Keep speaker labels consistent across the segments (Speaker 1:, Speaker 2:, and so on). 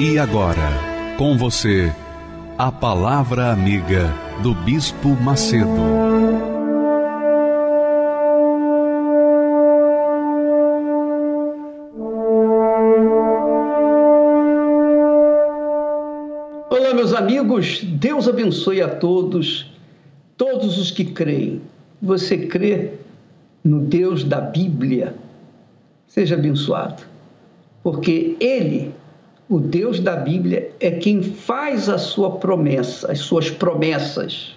Speaker 1: E agora, com você, a Palavra Amiga do Bispo Macedo.
Speaker 2: Olá, meus amigos, Deus abençoe a todos, todos os que creem. Você crê no Deus da Bíblia? Seja abençoado, porque Ele o Deus da Bíblia é quem faz a sua promessa, as suas promessas.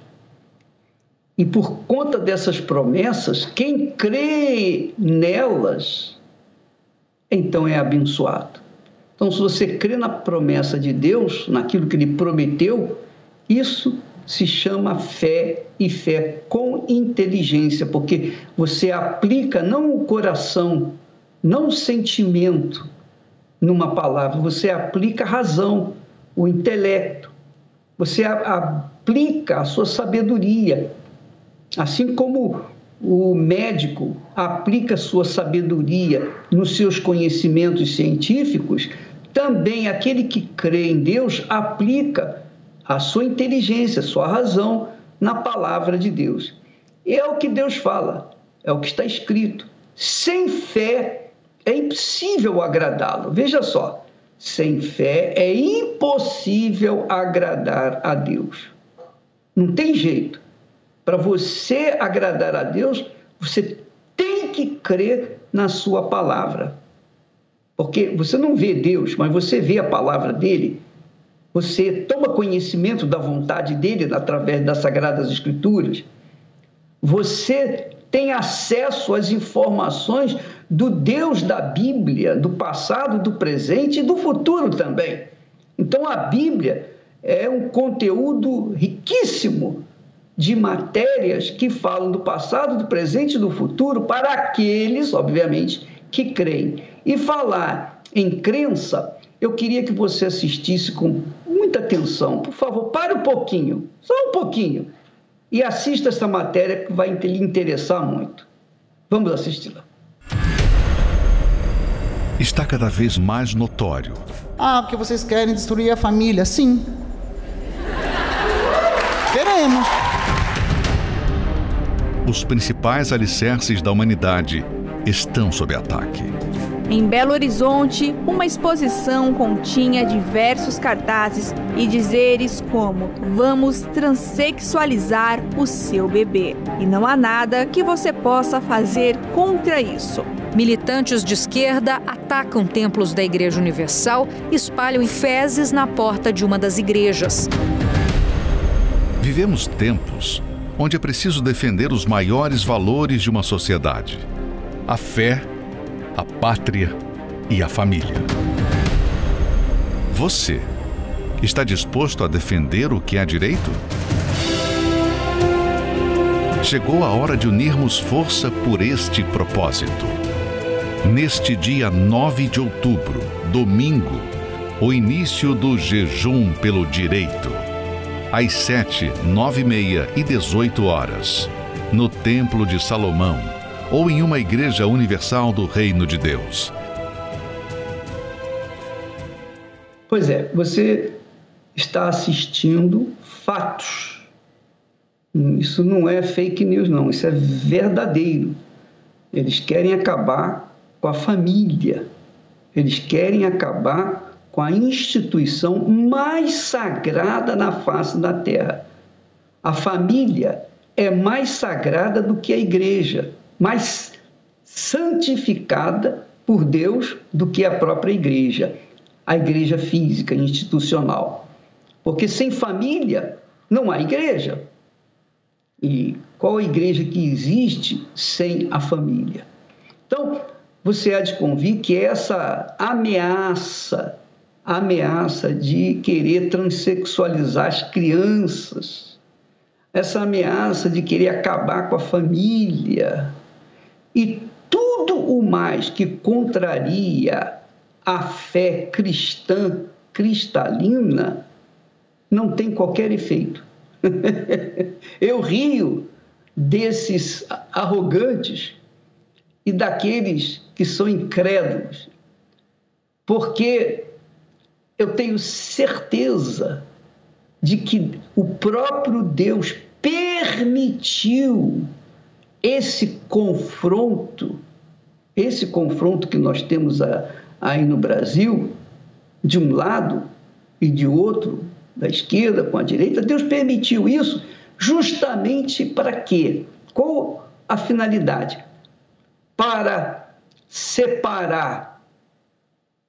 Speaker 2: E por conta dessas promessas, quem crê nelas, então é abençoado. Então, se você crê na promessa de Deus, naquilo que ele prometeu, isso se chama fé e fé com inteligência, porque você aplica não o coração, não o sentimento, numa palavra, você aplica a razão, o intelecto, você aplica a sua sabedoria. Assim como o médico aplica sua sabedoria nos seus conhecimentos científicos, também aquele que crê em Deus aplica a sua inteligência, a sua razão na palavra de Deus. É o que Deus fala, é o que está escrito. Sem fé é impossível agradá-lo. Veja só, sem fé é impossível agradar a Deus. Não tem jeito. Para você agradar a Deus, você tem que crer na sua palavra. Porque você não vê Deus, mas você vê a palavra dele. Você toma conhecimento da vontade dele através das sagradas escrituras. Você tem acesso às informações do Deus da Bíblia, do passado, do presente e do futuro também. Então a Bíblia é um conteúdo riquíssimo de matérias que falam do passado, do presente e do futuro para aqueles, obviamente, que creem. E falar em crença, eu queria que você assistisse com muita atenção. Por favor, pare um pouquinho, só um pouquinho e assista essa matéria que vai lhe interessar muito. Vamos assisti-la.
Speaker 1: Está cada vez mais notório.
Speaker 3: Ah, porque vocês querem destruir a família? Sim. Queremos.
Speaker 1: Os principais alicerces da humanidade estão sob ataque.
Speaker 4: Em Belo Horizonte, uma exposição continha diversos cartazes e dizeres como: Vamos transexualizar o seu bebê. E não há nada que você possa fazer contra isso.
Speaker 5: Militantes de esquerda atacam templos da Igreja Universal e espalham fezes na porta de uma das igrejas.
Speaker 1: Vivemos tempos onde é preciso defender os maiores valores de uma sociedade: a fé, a pátria e a família. Você está disposto a defender o que é direito? Chegou a hora de unirmos força por este propósito. Neste dia 9 de outubro, domingo, o início do jejum pelo direito. Às 7, 9 e meia e 18 horas, no Templo de Salomão, ou em uma igreja universal do Reino de Deus.
Speaker 2: Pois é, você está assistindo fatos. Isso não é fake news, não, isso é verdadeiro. Eles querem acabar com a família, eles querem acabar com a instituição mais sagrada na face da terra. A família é mais sagrada do que a igreja mais santificada por Deus do que a própria igreja, a igreja física, institucional. Porque sem família não há igreja. E qual a igreja que existe sem a família? Então, você há de convir que essa ameaça, ameaça de querer transexualizar as crianças, essa ameaça de querer acabar com a família e tudo o mais que contraria a fé cristã cristalina não tem qualquer efeito. Eu rio desses arrogantes e daqueles que são incrédulos, porque eu tenho certeza de que o próprio Deus permitiu esse confronto, esse confronto que nós temos aí no Brasil, de um lado e de outro, da esquerda com a direita, Deus permitiu isso justamente para quê? Qual a finalidade? Para separar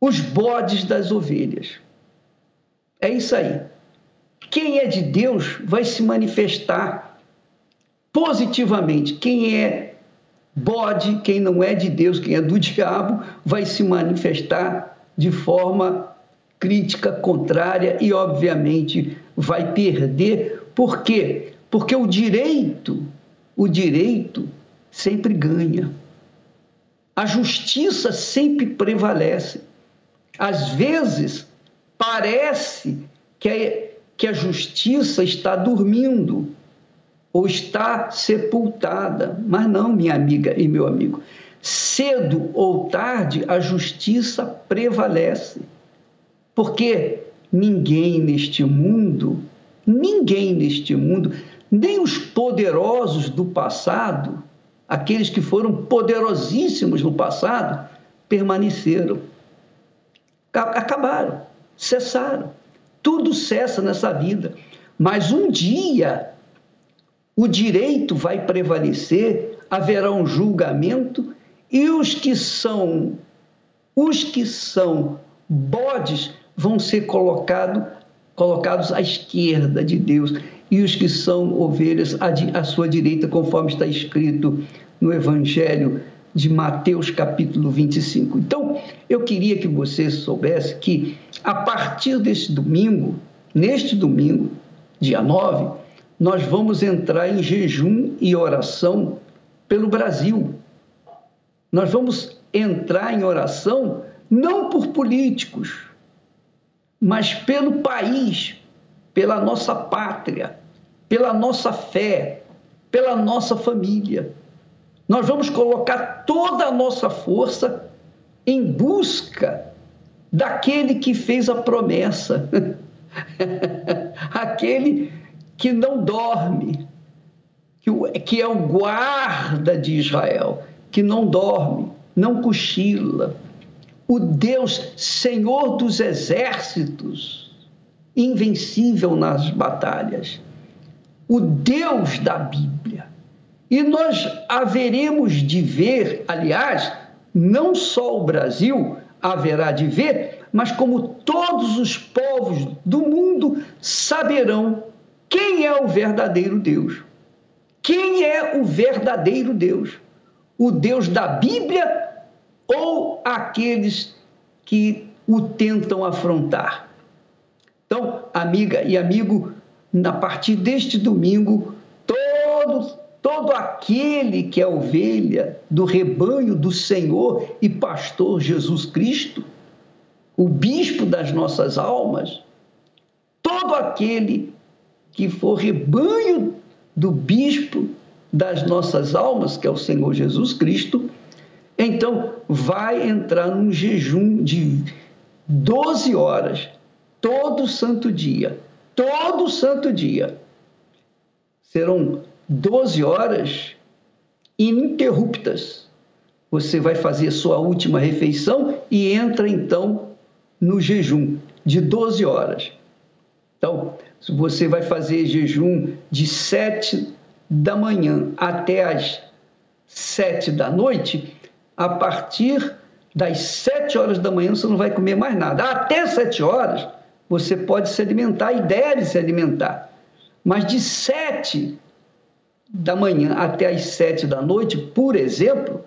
Speaker 2: os bodes das ovelhas. É isso aí. Quem é de Deus vai se manifestar positivamente. Quem é bode, quem não é de Deus, quem é do diabo, vai se manifestar de forma crítica, contrária e, obviamente, vai perder. Por quê? Porque o direito, o direito sempre ganha. A justiça sempre prevalece. Às vezes, parece que a, que a justiça está dormindo ou está sepultada. Mas não, minha amiga e meu amigo. Cedo ou tarde, a justiça prevalece. Porque ninguém neste mundo, ninguém neste mundo, nem os poderosos do passado, aqueles que foram poderosíssimos no passado, permaneceram. Acabaram, cessaram. Tudo cessa nessa vida. Mas um dia o direito vai prevalecer, haverá um julgamento e os que são os que são bodes vão ser colocado, colocados à esquerda de Deus e os que são ovelhas à, sua direita, conforme está escrito no Evangelho de Mateus, capítulo 25. Então, eu queria que você soubesse que a partir deste domingo, neste domingo, dia 9, nós vamos entrar em jejum e oração pelo Brasil. Nós vamos entrar em oração não por políticos, mas pelo país, pela nossa pátria, pela nossa fé, pela nossa família. Nós vamos colocar toda a nossa força em busca daquele que fez a promessa, aquele que não dorme, que é o guarda de Israel, que não dorme, não cochila, o Deus Senhor dos exércitos, invencível nas batalhas, o Deus da Bíblia. E nós haveremos de ver, aliás, não só o Brasil haverá de ver, mas como todos os povos do mundo saberão quem é o verdadeiro Deus. Quem é o verdadeiro Deus? O Deus da Bíblia ou aqueles que o tentam afrontar. Então, amiga e amigo, a partir deste domingo, todo, todo aquele que é ovelha do rebanho do Senhor e pastor Jesus Cristo, o bispo das nossas almas, todo aquele que for rebanho do bispo das nossas almas, que é o Senhor Jesus Cristo, então, vai entrar num jejum de 12 horas, todo santo dia. Todo santo dia. Serão 12 horas ininterruptas. Você vai fazer sua última refeição e entra então no jejum de 12 horas. Então, você vai fazer jejum de 7 da manhã até as 7 da noite, a partir das sete horas da manhã você não vai comer mais nada. Até sete horas você pode se alimentar e deve se alimentar. Mas de sete da manhã até as sete da noite, por exemplo,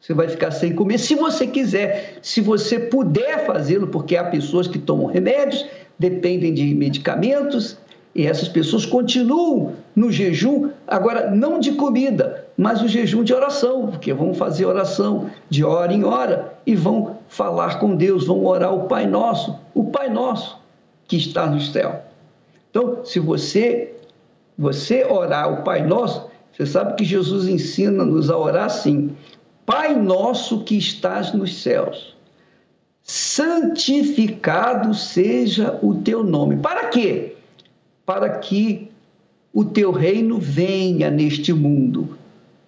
Speaker 2: você vai ficar sem comer, se você quiser, se você puder fazê-lo, porque há pessoas que tomam remédios, dependem de medicamentos, e essas pessoas continuam no jejum, agora não de comida, mas o jejum de oração, porque vão fazer oração de hora em hora e vão falar com Deus, vão orar o Pai Nosso, o Pai Nosso que está no céu. Então, se você você orar o Pai Nosso, você sabe que Jesus ensina-nos a orar assim: Pai nosso que estás nos céus, santificado seja o teu nome. Para quê? Para que o teu reino venha neste mundo,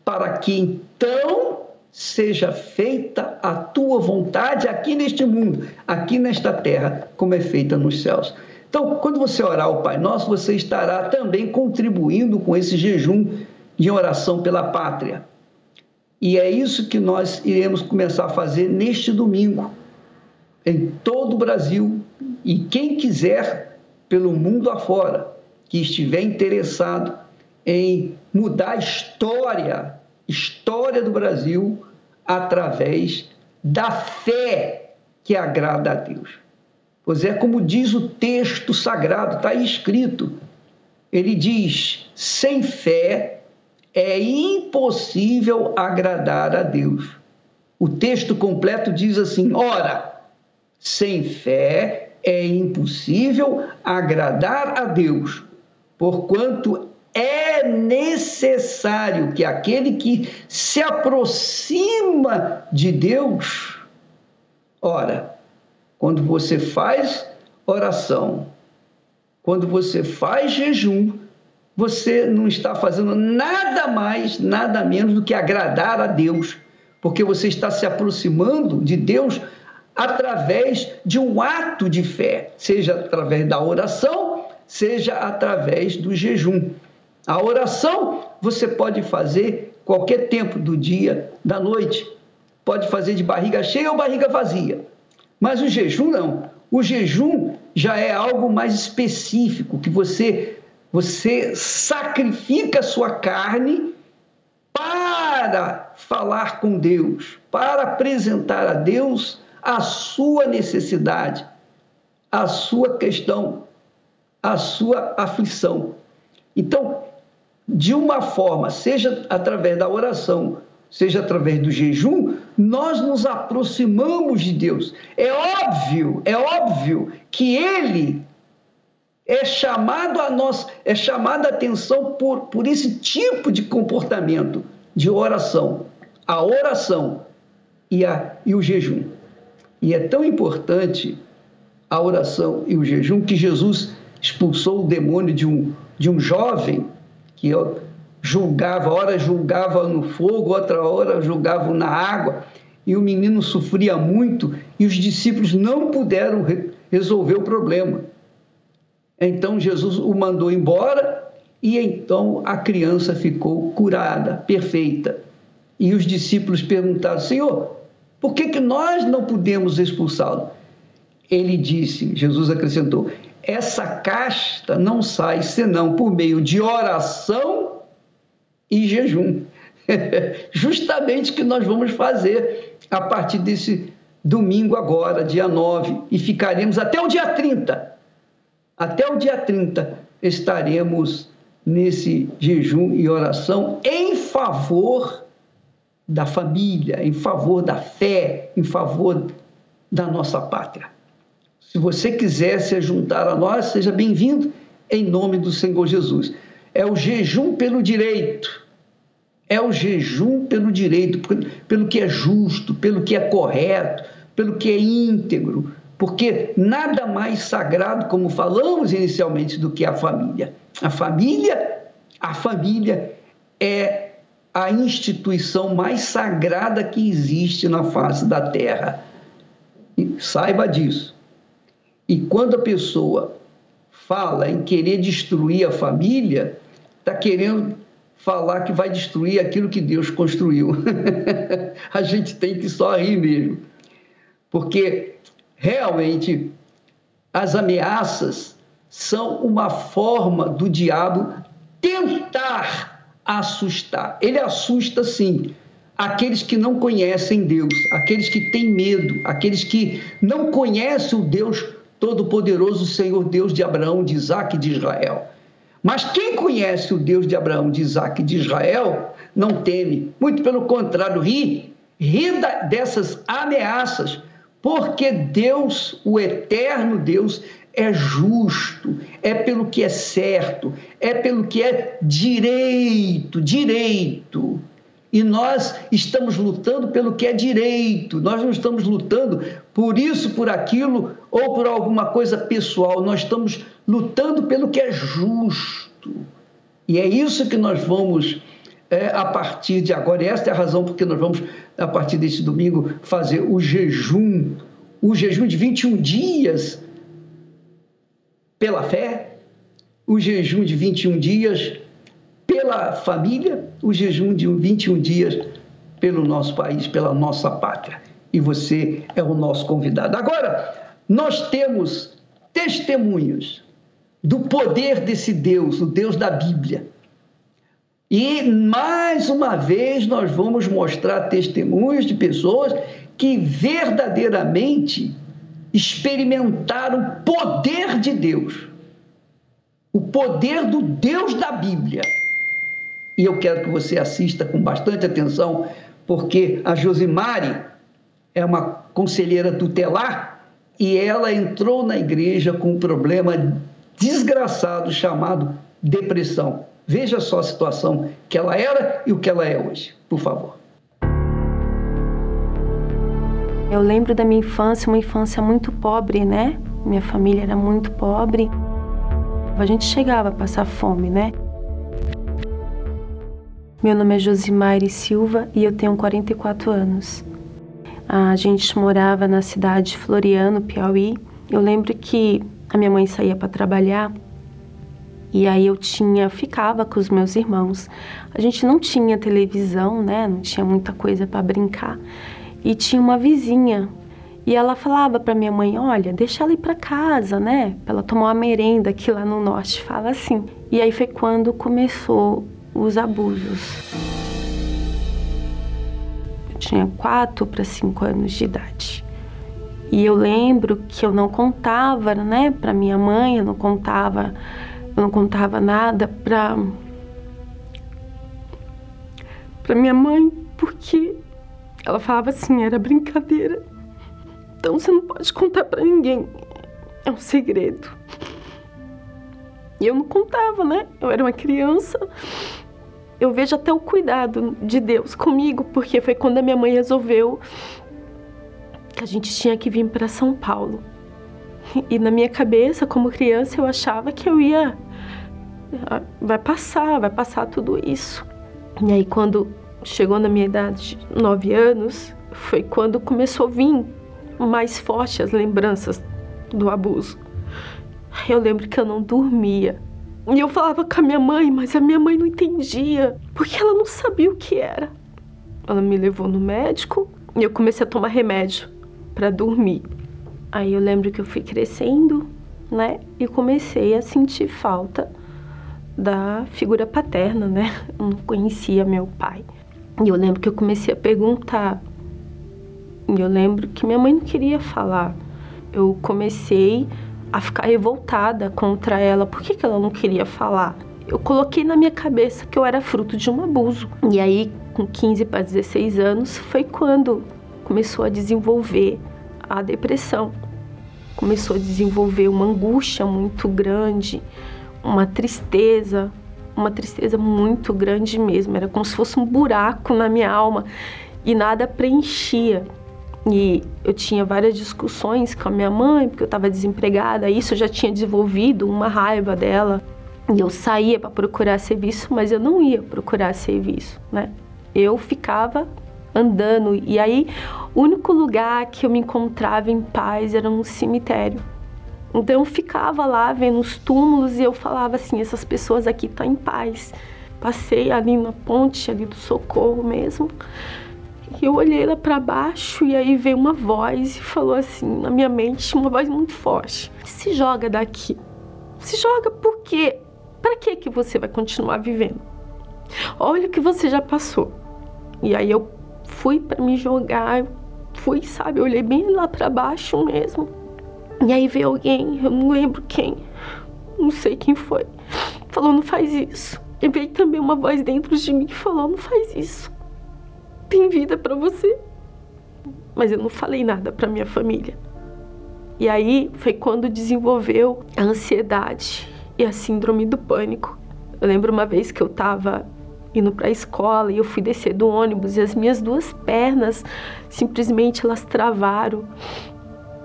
Speaker 2: para que então seja feita a tua vontade aqui neste mundo, aqui nesta terra, como é feita nos céus. Então, quando você orar o Pai Nosso, você estará também contribuindo com esse jejum de oração pela pátria. E é isso que nós iremos começar a fazer neste domingo, em todo o Brasil. E quem quiser, pelo mundo afora, que estiver interessado em mudar a história, história do Brasil, através da fé que agrada a Deus. Pois é como diz o texto sagrado, está escrito. Ele diz: sem fé é impossível agradar a Deus. O texto completo diz assim: ora, sem fé é impossível agradar a Deus, porquanto é necessário que aquele que se aproxima de Deus, ora, quando você faz oração, quando você faz jejum, você não está fazendo nada mais, nada menos do que agradar a Deus, porque você está se aproximando de Deus através de um ato de fé, seja através da oração, seja através do jejum. A oração você pode fazer qualquer tempo do dia, da noite. Pode fazer de barriga cheia ou barriga vazia. Mas o jejum não. O jejum já é algo mais específico, que você você sacrifica a sua carne para falar com Deus, para apresentar a Deus a sua necessidade, a sua questão, a sua aflição. Então, de uma forma, seja através da oração, seja através do jejum, nós nos aproximamos de Deus. É óbvio, é óbvio que Ele é chamado a nós, é chamada a atenção por, por esse tipo de comportamento de oração, a oração e, a, e o jejum. E é tão importante a oração e o jejum que Jesus expulsou o demônio de um, de um jovem que julgava, hora julgava no fogo, outra hora julgava na água, e o menino sofria muito e os discípulos não puderam re resolver o problema. Então Jesus o mandou embora e então a criança ficou curada, perfeita. E os discípulos perguntaram: Senhor, por que, que nós não podemos expulsá-lo? Ele disse, Jesus acrescentou: essa casta não sai senão por meio de oração e jejum. Justamente o que nós vamos fazer a partir desse domingo agora, dia 9, e ficaremos até o dia 30 até o dia 30 estaremos nesse jejum e oração em favor da família, em favor da fé, em favor da nossa pátria. Se você quiser se juntar a nós, seja bem-vindo em nome do Senhor Jesus. É o jejum pelo direito. É o jejum pelo direito, pelo que é justo, pelo que é correto, pelo que é íntegro, porque nada mais sagrado, como falamos inicialmente, do que a família. A família, a família é a instituição mais sagrada que existe na face da terra. E saiba disso. E quando a pessoa fala em querer destruir a família, está querendo falar que vai destruir aquilo que Deus construiu. a gente tem que só rir mesmo. Porque realmente as ameaças são uma forma do diabo tentar assustar. Ele assusta sim, aqueles que não conhecem Deus, aqueles que têm medo, aqueles que não conhecem o Deus Todo-Poderoso, Senhor Deus de Abraão, de Isaac e de Israel. Mas quem conhece o Deus de Abraão, de Isaac e de Israel, não teme. Muito pelo contrário, ri, ri dessas ameaças, porque Deus, o eterno Deus, é justo, é pelo que é certo, é pelo que é direito, direito. E nós estamos lutando pelo que é direito, nós não estamos lutando por isso, por aquilo ou por alguma coisa pessoal, nós estamos lutando pelo que é justo. E é isso que nós vamos, é, a partir de agora, e esta é a razão porque nós vamos, a partir deste domingo, fazer o jejum, o jejum de 21 dias pela fé, o jejum de 21 dias pela família, o jejum de 21 dias pelo nosso país, pela nossa pátria. E você é o nosso convidado. Agora, nós temos testemunhos do poder desse Deus, o Deus da Bíblia. E mais uma vez nós vamos mostrar testemunhos de pessoas que verdadeiramente experimentaram o poder de Deus, o poder do Deus da Bíblia. E eu quero que você assista com bastante atenção, porque a Josimari é uma conselheira tutelar e ela entrou na igreja com um problema desgraçado chamado depressão. Veja só a situação que ela era e o que ela é hoje, por favor.
Speaker 6: Eu lembro da minha infância, uma infância muito pobre, né? Minha família era muito pobre. A gente chegava a passar fome, né? Meu nome é Josimaire Silva e eu tenho 44 anos. A gente morava na cidade de Floriano, Piauí. Eu lembro que a minha mãe saía para trabalhar e aí eu tinha, ficava com os meus irmãos. A gente não tinha televisão, né? Não tinha muita coisa para brincar. E tinha uma vizinha e ela falava para minha mãe: Olha, deixa ela ir para casa, né? Para ela tomar uma merenda aqui lá no norte. Fala assim. E aí foi quando começou os abusos. Eu tinha 4 para 5 anos de idade. E eu lembro que eu não contava, né, para minha mãe, eu não contava, eu não contava nada para para minha mãe, porque ela falava assim, era brincadeira. Então você não pode contar para ninguém. É um segredo. E eu não contava, né? Eu era uma criança eu vejo até o cuidado de Deus comigo, porque foi quando a minha mãe resolveu que a gente tinha que vir para São Paulo. E na minha cabeça, como criança, eu achava que eu ia. Ah, vai passar, vai passar tudo isso. E aí, quando chegou na minha idade de nove anos, foi quando começou a vir mais forte as lembranças do abuso. Eu lembro que eu não dormia. E eu falava com a minha mãe, mas a minha mãe não entendia, porque ela não sabia o que era. Ela me levou no médico e eu comecei a tomar remédio para dormir. Aí eu lembro que eu fui crescendo, né? E comecei a sentir falta da figura paterna, né? Eu não conhecia meu pai. E eu lembro que eu comecei a perguntar. E eu lembro que minha mãe não queria falar. Eu comecei a ficar revoltada contra ela. Por que, que ela não queria falar? Eu coloquei na minha cabeça que eu era fruto de um abuso. E aí, com 15 para 16 anos, foi quando começou a desenvolver a depressão. Começou a desenvolver uma angústia muito grande, uma tristeza, uma tristeza muito grande mesmo. Era como se fosse um buraco na minha alma e nada preenchia. E eu tinha várias discussões com a minha mãe, porque eu estava desempregada. Isso eu já tinha desenvolvido uma raiva dela. E eu saía para procurar serviço, mas eu não ia procurar serviço, né? Eu ficava andando e aí o único lugar que eu me encontrava em paz era um cemitério. Então eu ficava lá vendo os túmulos e eu falava assim, essas pessoas aqui estão em paz. Passei ali na ponte ali do socorro mesmo. E eu olhei lá para baixo e aí veio uma voz e falou assim, na minha mente, uma voz muito forte: "Se joga daqui. Se joga por quê? Para que que você vai continuar vivendo? Olha o que você já passou". E aí eu fui para me jogar, fui, sabe, eu olhei bem lá para baixo mesmo. E aí veio alguém, eu não lembro quem, não sei quem foi, falou: não faz isso. E veio também uma voz dentro de mim que falou: não faz isso. Tem vida para você. Mas eu não falei nada para minha família. E aí foi quando desenvolveu a ansiedade e a síndrome do pânico. Eu lembro uma vez que eu estava indo para a escola e eu fui descer do ônibus e as minhas duas pernas simplesmente elas travaram.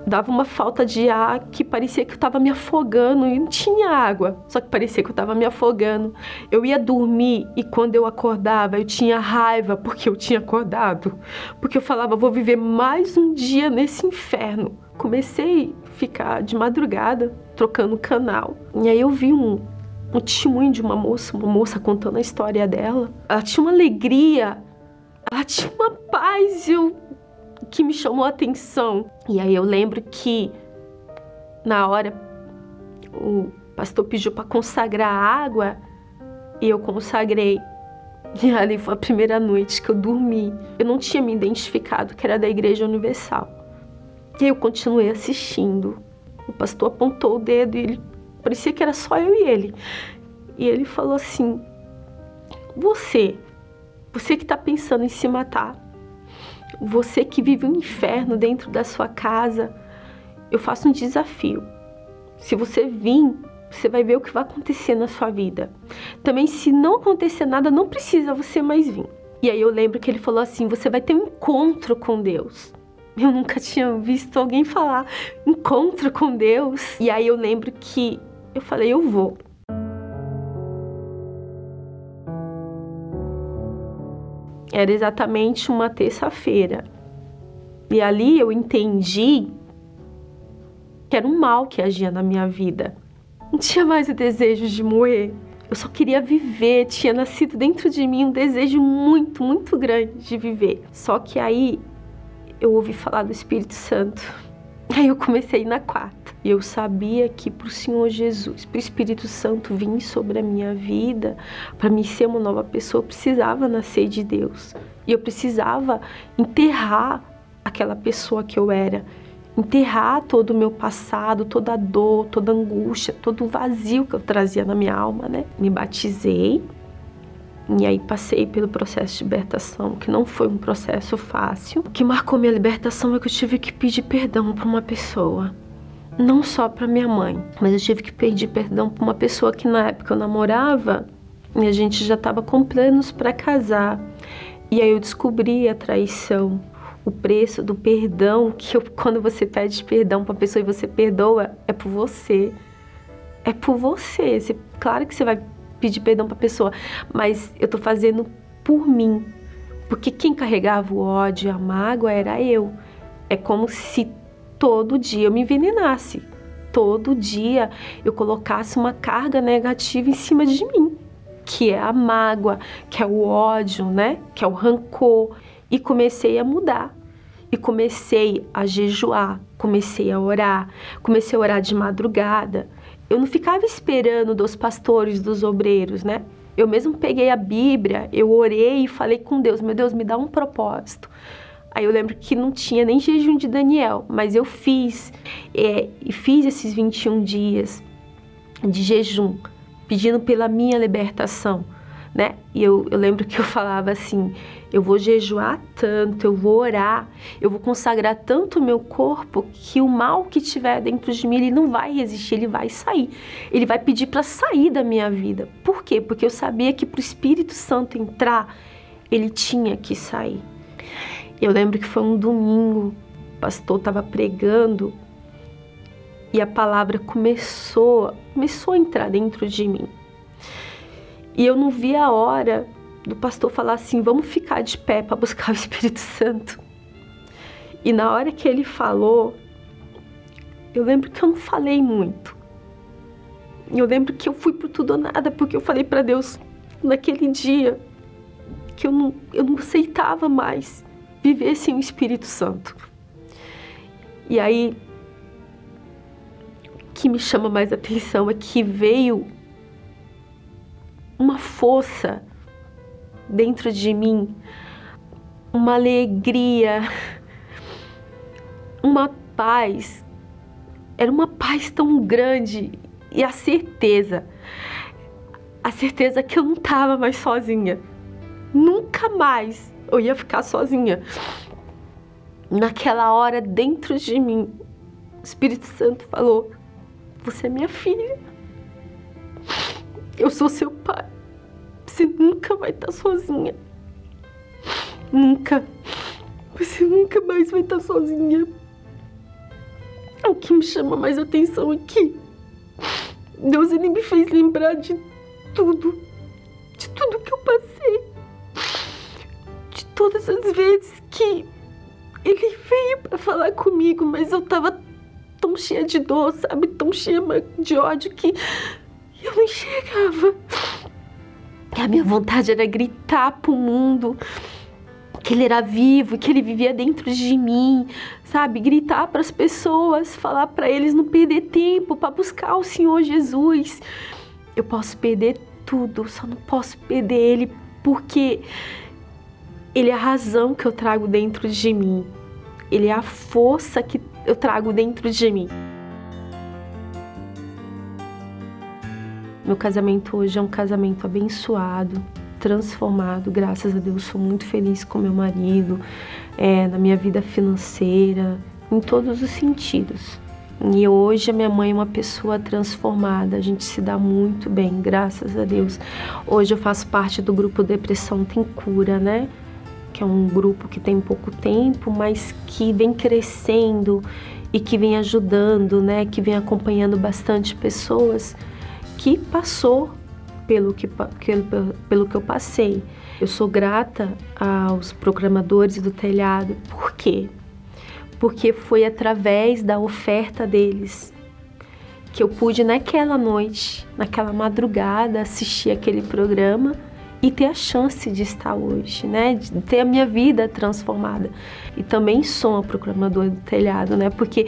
Speaker 6: Dava uma falta de ar que parecia que eu estava me afogando e não tinha água, só que parecia que eu estava me afogando. Eu ia dormir e quando eu acordava eu tinha raiva porque eu tinha acordado, porque eu falava vou viver mais um dia nesse inferno. Comecei a ficar de madrugada trocando canal e aí eu vi um, um testemunho de uma moça, uma moça contando a história dela. Ela tinha uma alegria, ela tinha uma paz eu, que me chamou a atenção. E aí eu lembro que na hora o pastor pediu para consagrar a água e eu consagrei. E ali foi a primeira noite que eu dormi. Eu não tinha me identificado que era da Igreja Universal. E eu continuei assistindo. O pastor apontou o dedo e ele Parecia que era só eu e ele. E ele falou assim: Você, você que está pensando em se matar, você que vive um inferno dentro da sua casa, eu faço um desafio. Se você vir, você vai ver o que vai acontecer na sua vida. Também, se não acontecer nada, não precisa você mais vir. E aí eu lembro que ele falou assim: você vai ter um encontro com Deus. Eu nunca tinha visto alguém falar encontro com Deus. E aí eu lembro que eu falei, eu vou. Era exatamente uma terça-feira. E ali eu entendi que era um mal que agia na minha vida. Não tinha mais o desejo de morrer. Eu só queria viver. Tinha nascido dentro de mim um desejo muito, muito grande de viver. Só que aí eu ouvi falar do Espírito Santo. Aí eu comecei na quarta. E eu sabia que para o Senhor Jesus, para o Espírito Santo vir sobre a minha vida, para me ser uma nova pessoa, eu precisava nascer de Deus. E eu precisava enterrar aquela pessoa que eu era. Enterrar todo o meu passado, toda a dor, toda a angústia, todo o vazio que eu trazia na minha alma, né? Me batizei, e aí passei pelo processo de libertação, que não foi um processo fácil. O que marcou minha libertação é que eu tive que pedir perdão para uma pessoa. Não só para minha mãe, mas eu tive que pedir perdão para uma pessoa que na época eu namorava e a gente já estava com planos para casar. E aí eu descobri a traição, o preço do perdão, que eu, quando você pede perdão para a pessoa e você perdoa, é por você. É por você. você claro que você vai pedir perdão para a pessoa, mas eu tô fazendo por mim. Porque quem carregava o ódio, a mágoa era eu. É como se todo dia eu me envenenasse. Todo dia eu colocasse uma carga negativa em cima de mim, que é a mágoa, que é o ódio, né? Que é o rancor. E comecei a mudar. E comecei a jejuar, comecei a orar, comecei a orar de madrugada eu não ficava esperando dos pastores, dos obreiros, né? Eu mesmo peguei a Bíblia, eu orei e falei com Deus: meu Deus, me dá um propósito. Aí eu lembro que não tinha nem jejum de Daniel, mas eu fiz, é, e fiz esses 21 dias de jejum, pedindo pela minha libertação né? E eu, eu lembro que eu falava assim: eu vou jejuar tanto, eu vou orar, eu vou consagrar tanto o meu corpo que o mal que tiver dentro de mim ele não vai resistir, ele vai sair. Ele vai pedir para sair da minha vida. Por quê? Porque eu sabia que para o Espírito Santo entrar, ele tinha que sair. Eu lembro que foi um domingo, o pastor estava pregando e a palavra começou, começou a entrar dentro de mim. E eu não vi a hora do pastor falar assim: vamos ficar de pé para buscar o Espírito Santo. E na hora que ele falou, eu lembro que eu não falei muito. Eu lembro que eu fui por tudo ou nada, porque eu falei para Deus naquele dia que eu não, eu não aceitava mais viver sem o Espírito Santo. E aí, o que me chama mais atenção é que veio uma força dentro de mim, uma alegria, uma paz. Era uma paz tão grande e a certeza, a certeza que eu não estava mais sozinha. Nunca mais eu ia ficar sozinha. Naquela hora, dentro de mim, o Espírito Santo falou: Você é minha filha. Eu sou seu pai. Você nunca vai estar sozinha. Nunca. Você nunca mais vai estar sozinha. O que me chama mais atenção aqui. Deus ele me fez lembrar de tudo. De tudo que eu passei. De todas as vezes que ele veio para falar comigo, mas eu tava tão cheia de dor, sabe? Tão cheia de ódio que eu não enxergava. E a minha vontade era gritar pro mundo que ele era vivo, que ele vivia dentro de mim, sabe? Gritar para as pessoas, falar para eles não perder tempo para buscar o Senhor Jesus. Eu posso perder tudo, só não posso perder ele porque ele é a razão que eu trago dentro de mim. Ele é a força que eu trago dentro de mim. Meu casamento hoje é um casamento abençoado, transformado. Graças a Deus, sou muito feliz com meu marido, é, na minha vida financeira, em todos os sentidos. E hoje a minha mãe é uma pessoa transformada, a gente se dá muito bem, graças a Deus. Hoje eu faço parte do grupo Depressão Tem Cura, né? Que é um grupo que tem pouco tempo, mas que vem crescendo e que vem ajudando, né? Que vem acompanhando bastante pessoas que passou pelo que, pelo, pelo que eu passei. Eu sou grata aos programadores do telhado. Por quê? Porque foi através da oferta deles que eu pude naquela noite, naquela madrugada, assistir aquele programa e ter a chance de estar hoje, né? De ter a minha vida transformada. E também sou uma programadora do telhado, né? Porque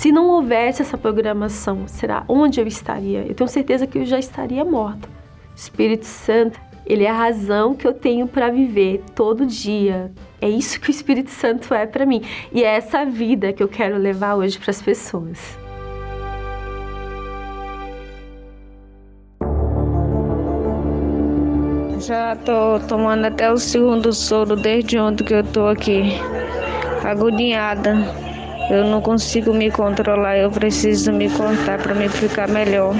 Speaker 6: se não houvesse essa programação, será onde eu estaria? Eu tenho certeza que eu já estaria morta. Espírito Santo, ele é a razão que eu tenho para viver todo dia. É isso que o Espírito Santo é para mim. E é essa vida que eu quero levar hoje para as pessoas.
Speaker 7: Já tô tomando até o segundo soro desde ontem que eu tô aqui, agoniada. Eu não consigo me controlar, eu preciso me cortar para me ficar melhor.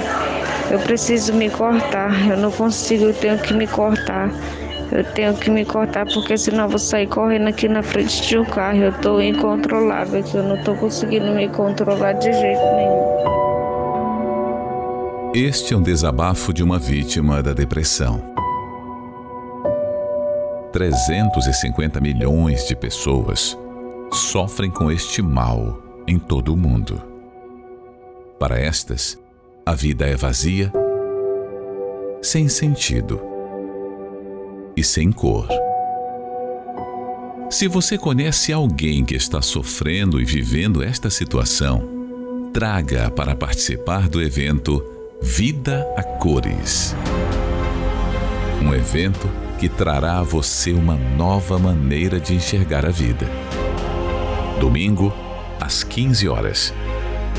Speaker 7: Eu preciso me cortar, eu não consigo, eu tenho que me cortar. Eu tenho que me cortar porque senão eu vou sair correndo aqui na frente de um carro. Eu estou incontrolável, eu não estou conseguindo me controlar de jeito nenhum.
Speaker 8: Este é um desabafo de uma vítima da depressão. 350 milhões de pessoas sofrem com este mal em todo o mundo. Para estas, a vida é vazia, sem sentido e sem cor. Se você conhece alguém que está sofrendo e vivendo esta situação, traga para participar do evento Vida a Cores. Um evento que trará a você uma nova maneira de enxergar a vida Domingo, às 15 horas.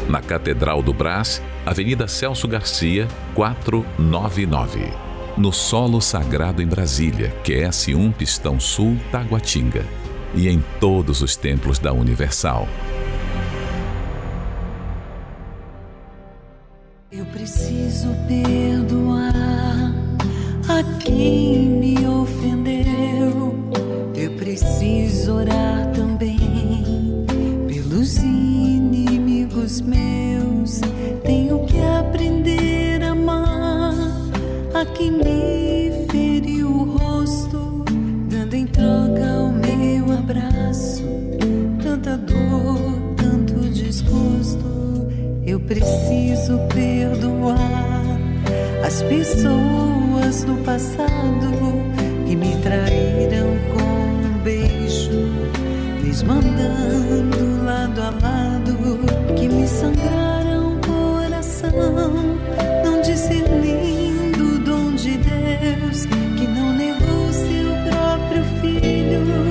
Speaker 8: Na Catedral do Brás, Avenida Celso Garcia, 499. No Solo Sagrado em Brasília, QS1 Pistão Sul, Taguatinga. E em todos os templos da Universal.
Speaker 9: Eu preciso perdoar a quem as pessoas do passado que me traíram com um beijo, mesmo andando lado a lado que me sangraram o coração, não discernindo o dom de Deus, que não negou seu próprio filho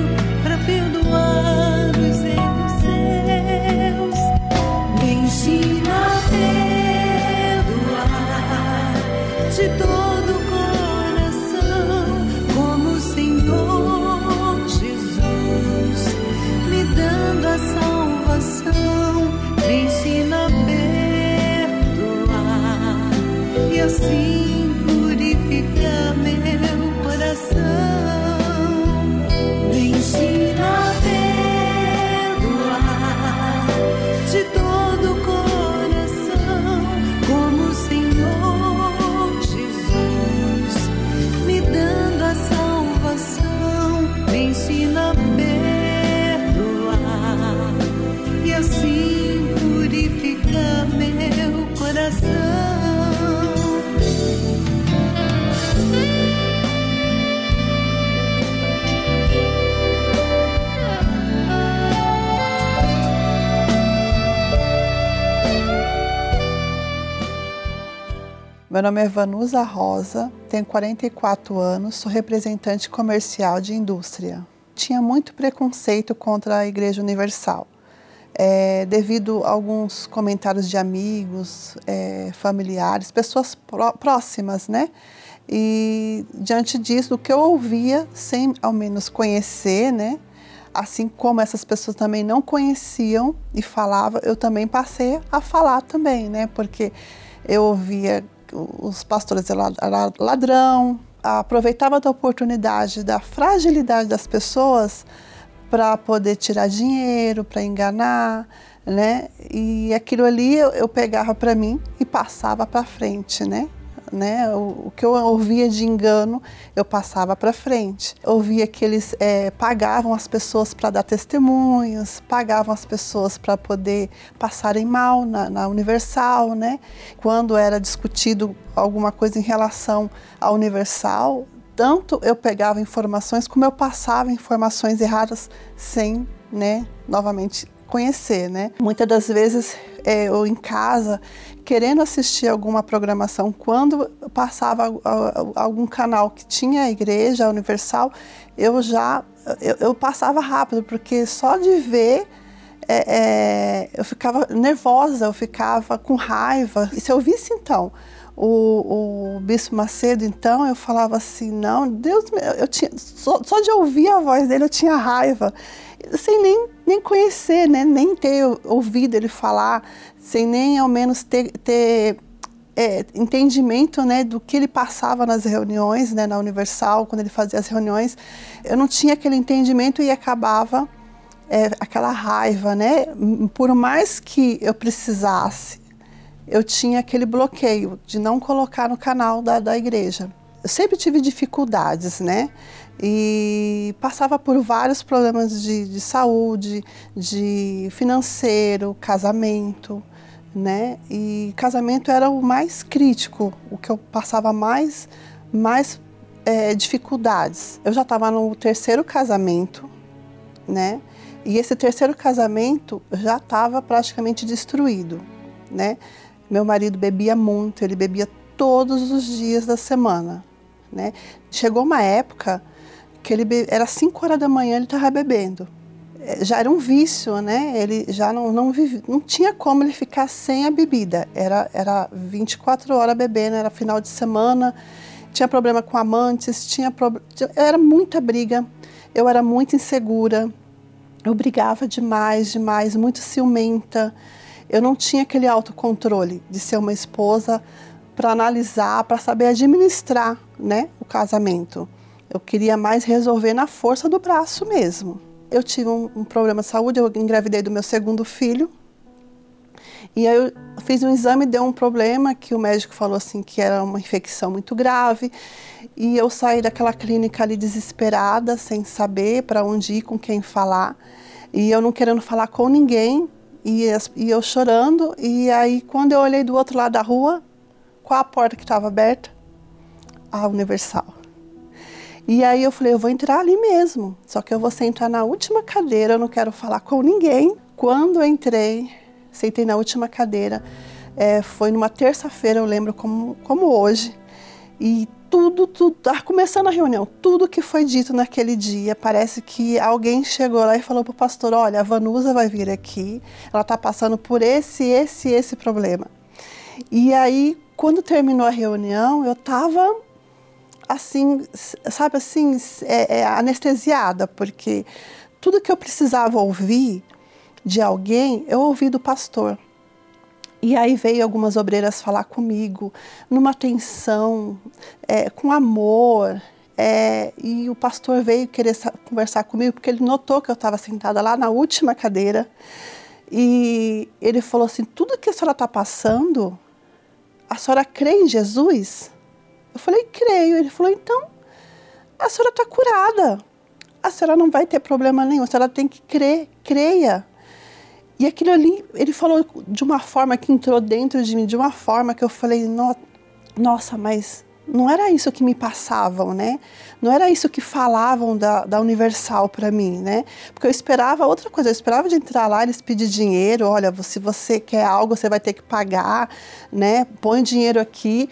Speaker 10: Meu nome é Vanusa Rosa, tenho 44 anos, sou representante comercial de indústria. Tinha muito preconceito contra a Igreja Universal, é, devido a alguns comentários de amigos, é, familiares, pessoas pró próximas, né? E diante disso, o que eu ouvia, sem ao menos conhecer, né? Assim como essas pessoas também não conheciam e falavam, eu também passei a falar também, né? Porque eu ouvia os pastores eram ladrão, aproveitava da oportunidade, da fragilidade das pessoas para poder tirar dinheiro, para enganar, né? E aquilo ali eu, eu pegava para mim e passava para frente, né? Né? O, o, que eu ouvia de engano, eu passava para frente. Ouvia que eles é, pagavam as pessoas para dar testemunhos, pagavam as pessoas para poder passarem mal na, na, Universal, né? Quando era discutido alguma coisa em relação à Universal, tanto eu pegava informações como eu passava informações erradas sem, né, novamente conhecer, né? Muitas das vezes é, eu em casa querendo assistir alguma programação, quando passava algum canal que tinha a igreja universal, eu já eu, eu passava rápido, porque só de ver é, é, eu ficava nervosa, eu ficava com raiva. E se eu visse então o, o Bispo Macedo, então, eu falava assim, não, Deus, eu tinha, só, só de ouvir a voz dele eu tinha raiva, sem nem, nem conhecer, né, nem ter ouvido ele falar, sem nem ao menos ter, ter é, entendimento né, do que ele passava nas reuniões, né, na Universal, quando ele fazia as reuniões, eu não tinha aquele entendimento e acabava é, aquela raiva, né? Por mais que eu precisasse eu tinha aquele bloqueio de não colocar no canal da, da igreja. Eu sempre tive dificuldades, né? E passava por vários problemas de, de saúde, de financeiro, casamento, né? E casamento era o mais crítico, o que eu passava mais, mais é, dificuldades. Eu já estava no terceiro casamento, né? E esse terceiro casamento já estava praticamente destruído, né? Meu marido bebia muito, ele bebia todos os dias da semana, né? Chegou uma época que ele be... era 5 horas da manhã ele estava bebendo. Já era um vício, né? Ele já não não, vive... não tinha como ele ficar sem a bebida. Era era 24 horas bebendo, era final de semana. Tinha problema com amantes, tinha era muita briga. Eu era muito insegura. Eu brigava demais, demais, muito ciumenta eu não tinha aquele autocontrole de ser uma esposa para analisar, para saber administrar né, o casamento. Eu queria mais resolver na força do braço mesmo. Eu tive um, um problema de saúde, eu engravidei do meu segundo filho. E aí eu fiz um exame, deu um problema que o médico falou assim que era uma infecção muito grave. E eu saí daquela clínica ali desesperada, sem saber para onde ir, com quem falar. E eu não querendo falar com ninguém, e, e eu chorando. E aí, quando eu olhei do outro lado da rua, qual a porta que estava aberta? A Universal. E aí eu falei, eu vou entrar ali mesmo. Só que eu vou sentar na última cadeira, eu não quero falar com ninguém. Quando eu entrei, sentei na última cadeira. É, foi numa terça-feira, eu lembro como, como hoje. E tudo, tudo, tá começando a reunião, tudo que foi dito naquele dia, parece que alguém chegou lá e falou pro pastor, olha, a Vanusa vai vir aqui, ela tá passando por esse, esse, esse problema. E aí, quando terminou a reunião, eu tava assim, sabe assim, é, é, anestesiada, porque tudo que eu precisava ouvir de alguém, eu ouvi do pastor. E aí veio algumas obreiras falar comigo, numa tensão, é, com amor. É, e o pastor veio querer conversar comigo porque ele notou que eu estava sentada lá na última cadeira. E ele falou assim: tudo que a senhora está passando, a senhora crê em Jesus? Eu falei: creio. Ele falou: então, a senhora está curada. A senhora não vai ter problema nenhum. A senhora tem que crer, creia. E aquilo ali, ele falou de uma forma que entrou dentro de mim, de uma forma que eu falei, no, nossa, mas não era isso que me passavam, né? Não era isso que falavam da, da Universal para mim, né? Porque eu esperava outra coisa, eu esperava de entrar lá, eles pedir dinheiro, olha, se você quer algo, você vai ter que pagar, né? Põe dinheiro aqui.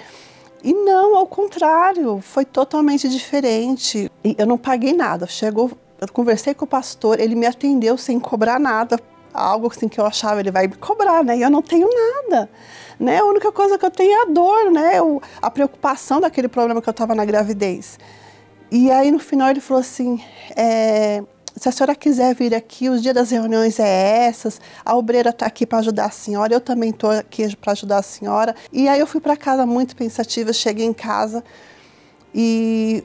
Speaker 10: E não, ao contrário, foi totalmente diferente. E eu não paguei nada. Chegou, eu conversei com o pastor, ele me atendeu sem cobrar nada. Algo assim que eu achava, ele vai me cobrar, né? E eu não tenho nada. Né? A única coisa que eu tenho é a dor, né? O, a preocupação daquele problema que eu estava na gravidez. E aí no final ele falou assim: é, se a senhora quiser vir aqui, os dias das reuniões é essas, a obreira está aqui para ajudar a senhora, eu também estou aqui para ajudar a senhora. E aí eu fui para casa muito pensativa, cheguei em casa e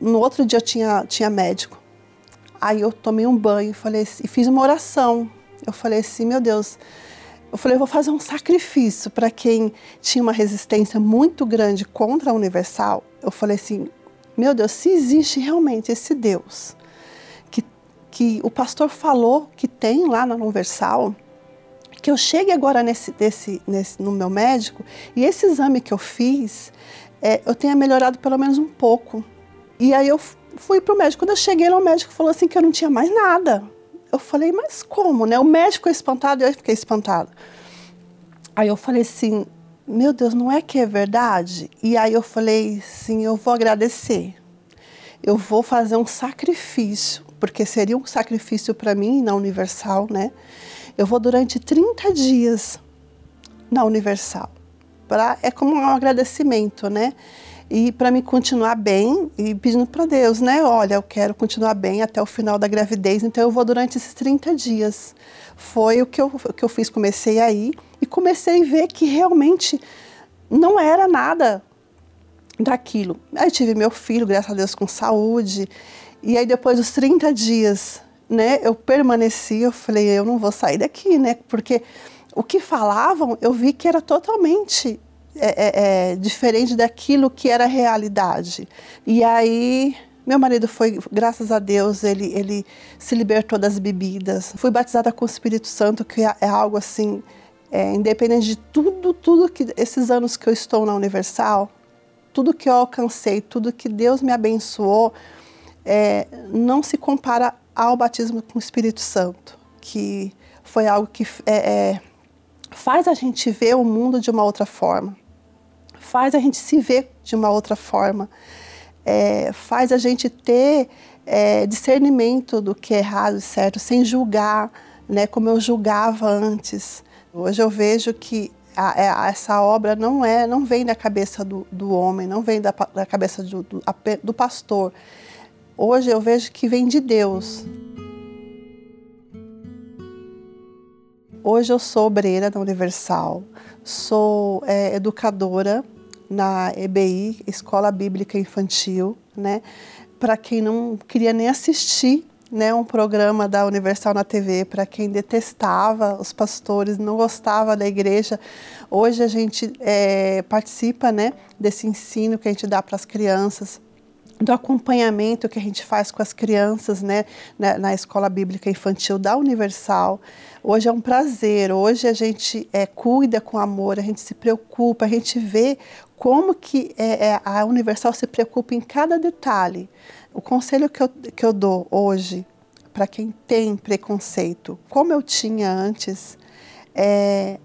Speaker 10: no outro dia tinha, tinha médico. Aí eu tomei um banho falei, e fiz uma oração. Eu falei assim, meu Deus, eu falei, eu vou fazer um sacrifício para quem tinha uma resistência muito grande contra a Universal. Eu falei assim, meu Deus, se existe realmente esse Deus que o pastor falou que tem lá na Universal, que eu chegue agora nesse, nesse, no meu médico e esse exame que eu fiz, é, eu tenha melhorado pelo menos um pouco. E aí eu fui para o médico. Quando eu cheguei lá, o médico falou assim que eu não tinha mais nada. Eu falei, mas como, né? O médico ficou espantado e eu fiquei espantado. Aí eu falei assim, meu Deus, não é que é verdade? E aí eu falei, sim, eu vou agradecer. Eu vou fazer um sacrifício porque seria um sacrifício para mim na Universal, né? Eu vou durante 30 dias na Universal. Pra, é como um agradecimento, né? E para me continuar bem e pedindo para Deus, né? Olha, eu quero continuar bem até o final da gravidez, então eu vou durante esses 30 dias. Foi o que eu, o que eu fiz, comecei aí e comecei a ver que realmente não era nada daquilo. Aí tive meu filho, graças a Deus, com saúde. E aí depois dos 30 dias, né, eu permaneci, eu falei, eu não vou sair daqui, né? Porque o que falavam, eu vi que era totalmente é, é, é, diferente daquilo que era realidade. E aí meu marido foi, graças a Deus, ele, ele se libertou das bebidas. Fui batizada com o Espírito Santo, que é, é algo assim, é, independente de tudo, tudo que esses anos que eu estou na Universal, tudo que eu alcancei, tudo que Deus me abençoou, é, não se compara ao batismo com o Espírito Santo, que foi algo que é, é, faz a gente ver o mundo de uma outra forma, faz a gente se ver de uma outra forma, é, faz a gente ter é, discernimento do que é errado e certo, sem julgar, né, como eu julgava antes. Hoje eu vejo que a, é, a, essa obra não é, não vem da cabeça do, do homem, não vem da, da cabeça do, do, do pastor hoje eu vejo que vem de Deus. Hoje eu sou obreira da Universal, sou é, educadora na EBI, Escola Bíblica Infantil, né? Para quem não queria nem assistir né, um programa da Universal na TV, para quem detestava os pastores, não gostava da igreja, hoje a gente é, participa né, desse ensino que a gente dá para as crianças, do acompanhamento que a gente faz com as crianças né, na, na, escola bíblica infantil da Universal. Hoje é um prazer, hoje a gente é, cuida com amor, a gente se preocupa, a gente vê como que é, é, a Universal se preocupa em cada detalhe. O conselho que eu, que eu dou hoje para quem tem preconceito, como eu tinha antes, é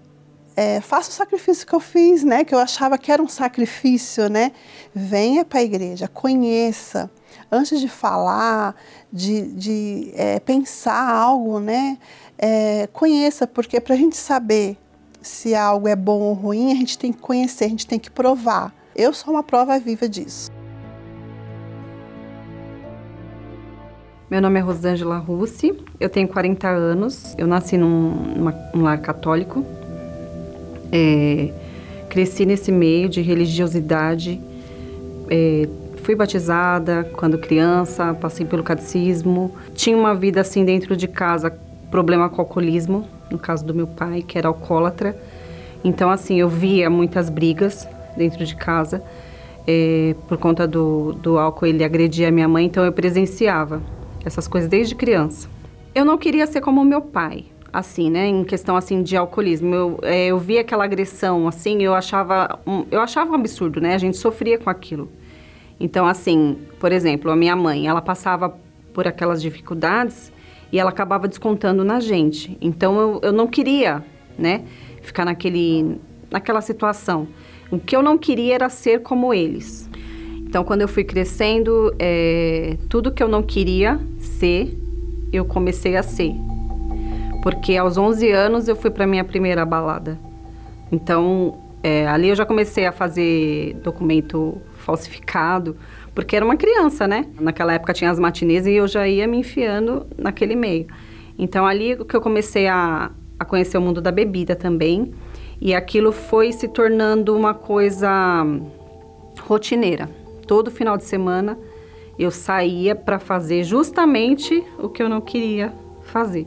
Speaker 10: é, faça o sacrifício que eu fiz, né? Que eu achava que era um sacrifício, né? Venha para a igreja, conheça. Antes de falar, de, de é, pensar algo, né? É, conheça, porque para a gente saber se algo é bom ou ruim, a gente tem que conhecer, a gente tem que provar. Eu sou uma prova viva disso.
Speaker 11: Meu nome é Rosângela Russi, eu tenho 40 anos, eu nasci num, numa, num lar católico, é, cresci nesse meio de religiosidade. É, fui batizada quando criança, passei pelo catecismo. Tinha uma vida assim dentro de casa, problema com alcoolismo, no caso do meu pai, que era alcoólatra. Então, assim, eu via muitas brigas dentro de casa. É, por conta do, do álcool, ele agredia a minha mãe, então eu presenciava essas coisas desde criança. Eu não queria ser como meu pai, assim, né, em questão assim de alcoolismo. Eu, é, eu vi aquela agressão, assim, eu achava, um, eu achava um absurdo, né? A gente sofria com aquilo. Então, assim, por exemplo, a minha mãe, ela passava por aquelas dificuldades e ela acabava descontando na gente. Então, eu, eu não queria, né, ficar naquele, naquela situação. O que eu não queria era ser como eles. Então, quando eu fui crescendo, é, tudo que eu não queria ser, eu comecei a ser. Porque aos 11 anos eu fui para minha primeira balada. Então, é, ali eu já comecei a fazer documento falsificado, porque era uma criança, né? Naquela época tinha as matinês e eu já ia me enfiando naquele meio. Então, ali que eu comecei a, a conhecer o mundo da bebida também. E aquilo foi se tornando uma coisa rotineira. Todo final de semana eu saía para fazer justamente o que eu não queria fazer,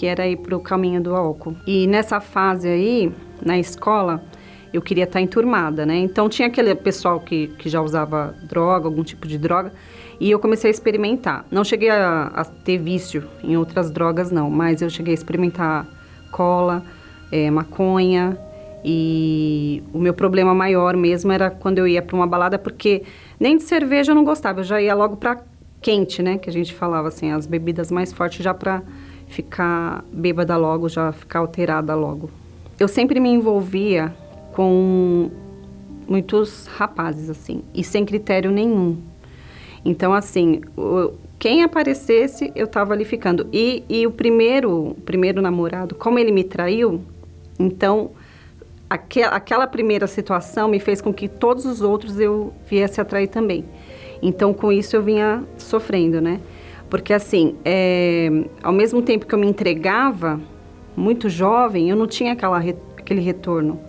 Speaker 11: que era ir para o caminho do álcool. E nessa fase aí, na escola, eu queria estar enturmada, né? Então tinha aquele pessoal que, que já usava droga, algum tipo de droga, e eu comecei a experimentar. Não cheguei a, a ter vício em outras drogas, não, mas eu cheguei a experimentar cola, é, maconha, e o meu problema maior mesmo era quando eu ia para uma balada, porque nem de cerveja eu não gostava, eu já ia logo para quente, né? Que a gente falava assim, as bebidas mais fortes já para ficar bêbada logo, já ficar alterada logo. Eu sempre me envolvia com muitos rapazes, assim, e sem critério nenhum. Então, assim, quem aparecesse, eu tava ali ficando. E, e o primeiro, primeiro namorado, como ele me traiu, então aquel, aquela primeira situação me fez com que todos os outros eu viesse a trair também. Então, com isso eu vinha sofrendo, né? Porque, assim, é, ao mesmo tempo que eu me entregava, muito jovem, eu não tinha aquela, aquele retorno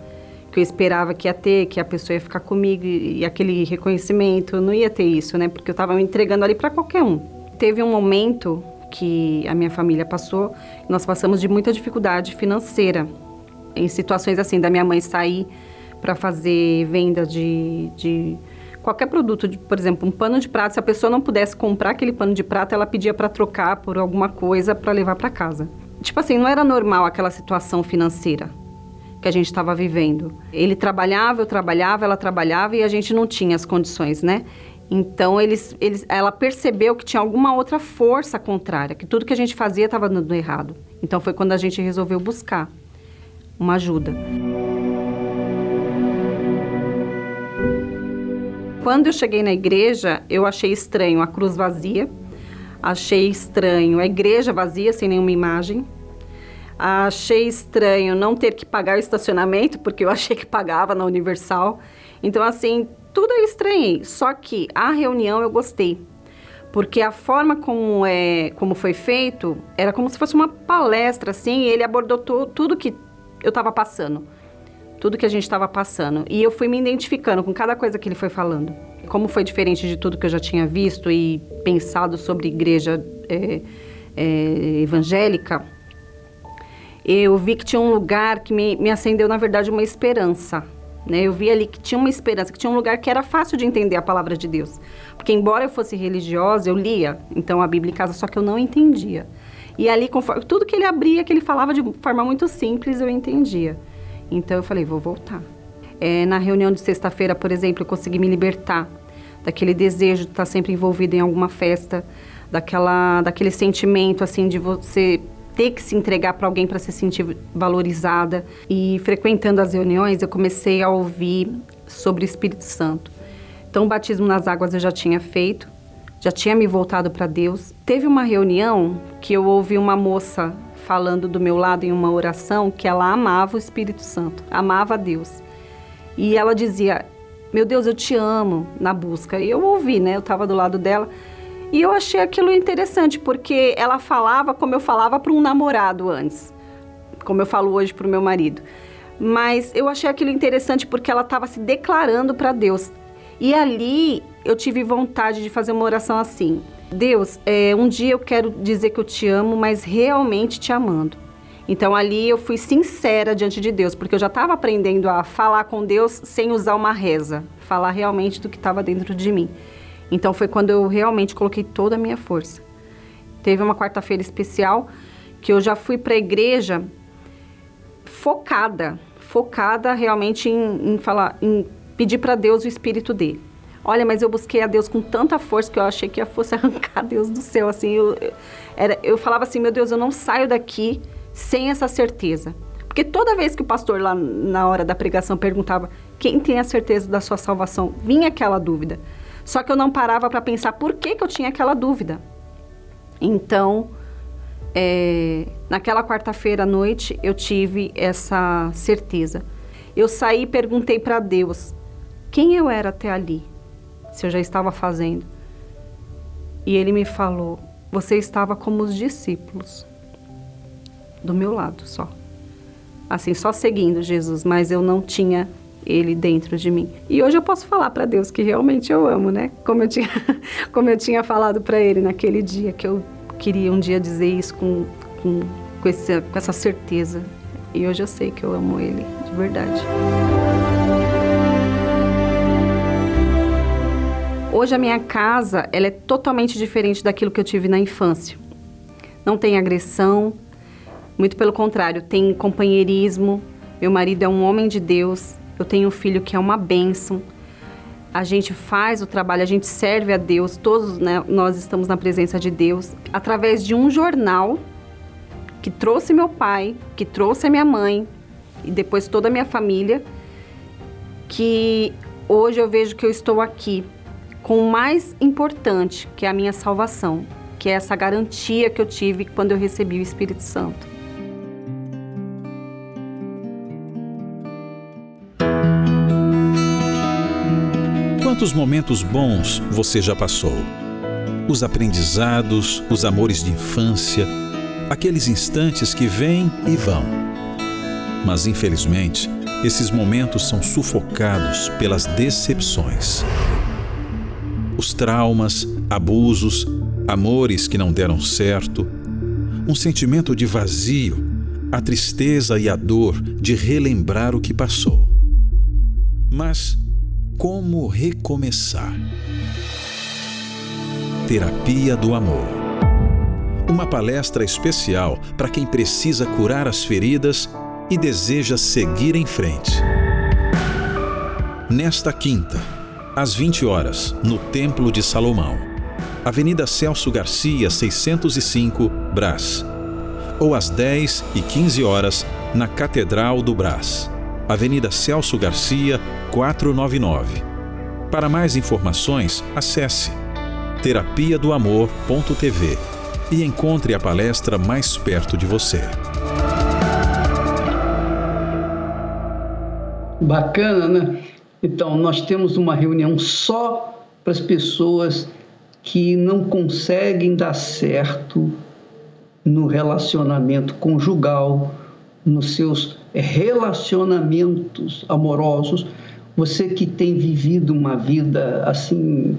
Speaker 11: que eu esperava que ia ter, que a pessoa ia ficar comigo e, e aquele reconhecimento, eu não ia ter isso, né? Porque eu estava me entregando ali para qualquer um. Teve um momento que a minha família passou, nós passamos de muita dificuldade financeira em situações assim, da minha mãe sair para fazer venda de, de qualquer produto, de, por exemplo, um pano de prato, se a pessoa não pudesse comprar aquele pano de prato, ela pedia para trocar por alguma coisa para levar para casa. Tipo assim, não era normal aquela situação financeira que a gente estava vivendo. Ele trabalhava, eu trabalhava, ela trabalhava e a gente não tinha as condições, né? Então eles, eles, ela percebeu que tinha alguma outra força contrária, que tudo que a gente fazia estava dando errado. Então foi quando a gente resolveu buscar uma ajuda. Quando eu cheguei na igreja, eu achei estranho a cruz vazia, achei estranho a igreja vazia, sem nenhuma imagem. Achei estranho não ter que pagar o estacionamento, porque eu achei que pagava na Universal. Então, assim, tudo eu estranhei. Só que a reunião eu gostei. Porque a forma como, é, como foi feito era como se fosse uma palestra, assim, e ele abordou tudo que eu estava passando. Tudo que a gente estava passando. E eu fui me identificando com cada coisa que ele foi falando. Como foi diferente de tudo que eu já tinha visto e pensado sobre igreja é, é, evangélica, eu vi que tinha um lugar que me, me acendeu, na verdade, uma esperança. Né? Eu vi ali que tinha uma esperança, que tinha um lugar que era fácil de entender a palavra de Deus. Porque, embora eu fosse religiosa, eu lia, então, a Bíblia em casa, só que eu não entendia. E ali, conforme, tudo que ele abria, que ele falava de forma muito simples, eu entendia. Então eu falei, vou voltar. É, na reunião de sexta-feira, por exemplo, eu consegui me libertar daquele desejo de estar sempre envolvido em alguma festa, daquela, daquele sentimento assim de você ter que se entregar para alguém para se sentir valorizada. E frequentando as reuniões, eu comecei a ouvir sobre o Espírito Santo. Então, o batismo nas águas eu já tinha feito, já tinha me voltado para Deus. Teve uma reunião que eu ouvi uma moça falando do meu lado em uma oração que ela amava o Espírito Santo, amava Deus. E ela dizia: Meu Deus, eu te amo na busca. E eu ouvi, né? Eu estava do lado dela. E eu achei aquilo interessante, porque ela falava como eu falava para um namorado antes, como eu falo hoje para o meu marido. Mas eu achei aquilo interessante porque ela estava se declarando para Deus. E ali eu tive vontade de fazer uma oração assim: Deus, é, um dia eu quero dizer que eu te amo, mas realmente te amando. Então ali eu fui sincera diante de Deus, porque eu já estava aprendendo a falar com Deus sem usar uma reza, falar realmente do que estava dentro de mim. Então foi quando eu realmente coloquei toda a minha força. Teve uma quarta-feira especial que eu já fui para a igreja focada, focada realmente em, em falar, em pedir para Deus o espírito dele. Olha, mas eu busquei a Deus com tanta força que eu achei que ia fosse arrancar Deus do céu. Assim, eu, eu, era, eu falava assim, meu Deus, eu não saio daqui sem essa certeza. Porque toda vez que o pastor lá na hora da pregação perguntava quem tem a certeza da sua salvação? Vinha aquela dúvida. Só que eu não parava para pensar por que, que eu tinha aquela dúvida. Então, é, naquela quarta-feira à noite, eu tive essa certeza. Eu saí e perguntei para Deus quem eu era até ali, se eu já estava fazendo. E ele me falou: Você estava como os discípulos, do meu lado só. Assim, só seguindo Jesus, mas eu não tinha ele dentro de mim. E hoje eu posso falar para Deus que realmente eu amo, né? Como eu tinha, como eu tinha falado para ele naquele dia, que eu queria um dia dizer isso com, com, com, com essa certeza. E hoje eu sei que eu amo ele, de verdade. Hoje a minha casa ela é totalmente diferente daquilo que eu tive na infância. Não tem agressão, muito pelo contrário, tem companheirismo. Meu marido é um homem de Deus. Eu tenho um filho que é uma bênção. A gente faz o trabalho, a gente serve a Deus. Todos né, nós estamos na presença de Deus através de um jornal que trouxe meu pai, que trouxe a minha mãe e depois toda a minha família. Que hoje eu vejo que eu estou aqui com o mais importante, que é a minha salvação, que é essa garantia que eu tive quando eu recebi o Espírito Santo.
Speaker 12: Quantos momentos bons você já passou? Os aprendizados, os amores de infância, aqueles instantes que vêm e vão. Mas infelizmente, esses momentos são sufocados pelas decepções os traumas, abusos, amores que não deram certo, um sentimento de vazio, a tristeza e a dor de relembrar o que passou. Mas como recomeçar? Terapia do Amor. Uma palestra especial para quem precisa curar as feridas e deseja seguir em frente. Nesta quinta, às 20 horas, no Templo de Salomão. Avenida Celso Garcia, 605, Brás. Ou às 10 e 15 horas, na Catedral do Brás. Avenida Celso Garcia, 499. Para mais informações, acesse terapia do amor.tv e encontre a palestra mais perto de você.
Speaker 2: Bacana, né? Então, nós temos uma reunião só para as pessoas que não conseguem dar certo no relacionamento conjugal, nos seus relacionamentos amorosos. Você que tem vivido uma vida assim,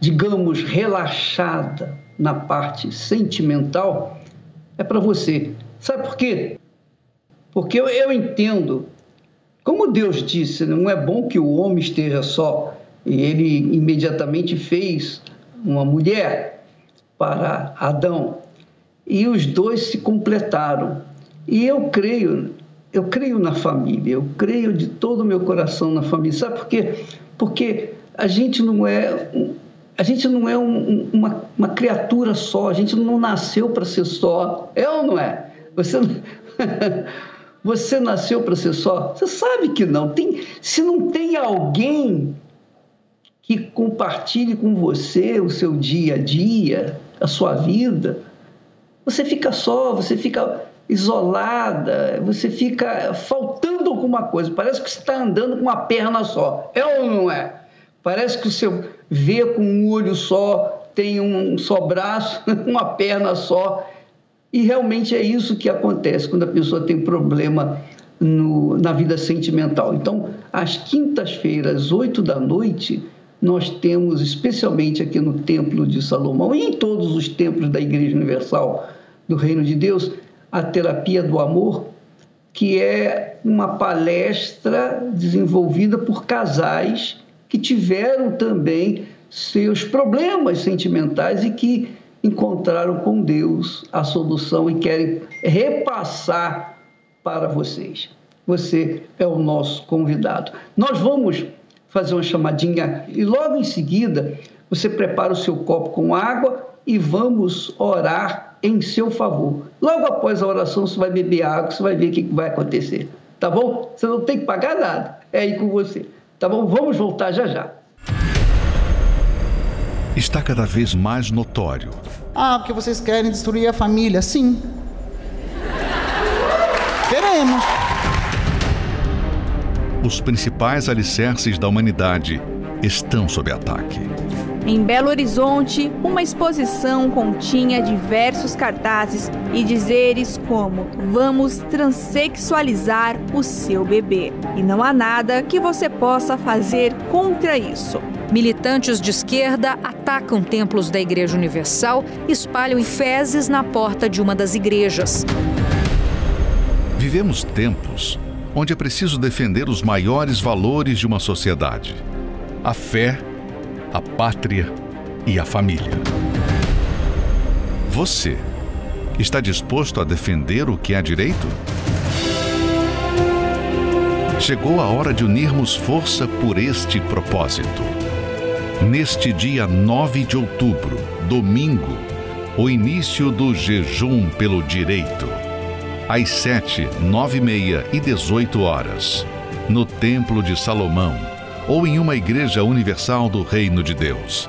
Speaker 2: digamos, relaxada na parte sentimental, é para você. Sabe por quê? Porque eu, eu entendo como Deus disse, não é bom que o homem esteja só, e ele imediatamente fez uma mulher para Adão, e os dois se completaram. E eu creio, eu creio na família, eu creio de todo o meu coração na família. Sabe por quê? Porque a gente não é a gente não é um, uma, uma criatura só, a gente não nasceu para ser só. É ou não é? Você Você nasceu para ser só? Você sabe que não. Tem, se não tem alguém que compartilhe com você o seu dia a dia, a sua vida, você fica só, você fica isolada, você fica faltando alguma coisa. Parece que você está andando com uma perna só. É ou não é? Parece que você vê com um olho só, tem um só braço, uma perna só. E realmente é isso que acontece quando a pessoa tem problema no, na vida sentimental. Então, às quintas-feiras, oito da noite, nós temos, especialmente aqui no Templo de Salomão e em todos os templos da Igreja Universal do Reino de Deus, a terapia do amor, que é uma palestra desenvolvida por casais que tiveram também seus problemas sentimentais e que encontraram com Deus a solução e querem repassar para vocês. Você é o nosso convidado. Nós vamos fazer uma chamadinha e logo em seguida você prepara o seu copo com água e vamos orar em seu favor. Logo após a oração, você vai beber água, você vai ver o que vai acontecer. Tá bom? Você não tem que pagar nada. é aí com você. Tá bom? Vamos voltar já já.
Speaker 1: Está cada vez mais notório.
Speaker 3: Ah, porque vocês querem destruir a família? Sim. Queremos.
Speaker 1: Os principais alicerces da humanidade estão sob ataque.
Speaker 4: Em Belo Horizonte, uma exposição continha diversos cartazes e dizeres como: Vamos transexualizar o seu bebê. E não há nada que você possa fazer contra isso.
Speaker 5: Militantes de esquerda atacam templos da Igreja Universal e espalham fezes na porta de uma das igrejas.
Speaker 1: Vivemos tempos onde é preciso defender os maiores valores de uma sociedade: a fé, a pátria e a família. Você está disposto a defender o que é direito? Chegou a hora de unirmos força por este propósito. Neste dia 9 de outubro, domingo, o início do jejum pelo direito. Às 7, 9 e meia e 18 horas, no Templo de Salomão ou em uma igreja universal do Reino de Deus.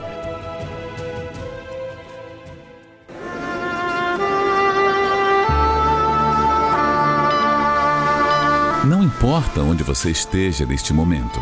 Speaker 12: Não importa onde você esteja neste momento.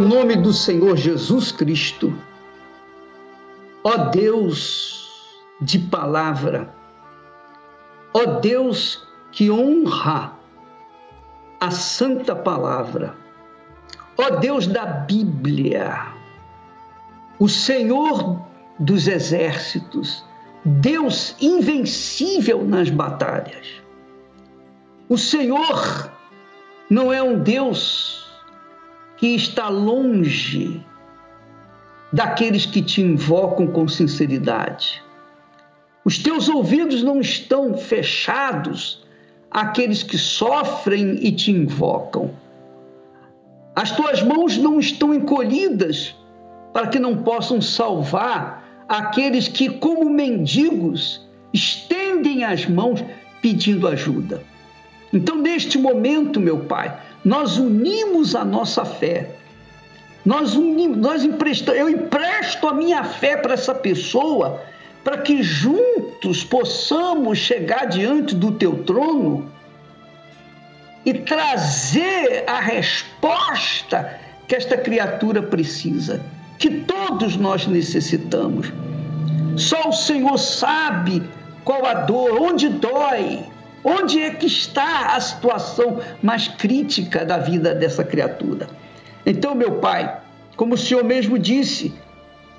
Speaker 2: Nome do Senhor Jesus Cristo, ó Deus de palavra, ó Deus que honra a santa palavra, ó Deus da Bíblia, o Senhor dos exércitos, Deus invencível nas batalhas. O Senhor não é um Deus que está longe daqueles que te invocam com sinceridade. Os teus ouvidos não estão fechados àqueles que sofrem e te invocam. As tuas mãos não estão encolhidas para que não possam salvar aqueles que, como mendigos, estendem as mãos pedindo ajuda. Então, neste momento, meu Pai, nós unimos a nossa fé. Nós unimos, nós emprestamos, eu empresto a minha fé para essa pessoa, para que juntos possamos chegar diante do teu trono e trazer a resposta que esta criatura precisa, que todos nós necessitamos. Só o Senhor sabe qual a dor, onde dói, Onde é que está a situação mais crítica da vida dessa criatura? Então, meu Pai, como o Senhor mesmo disse,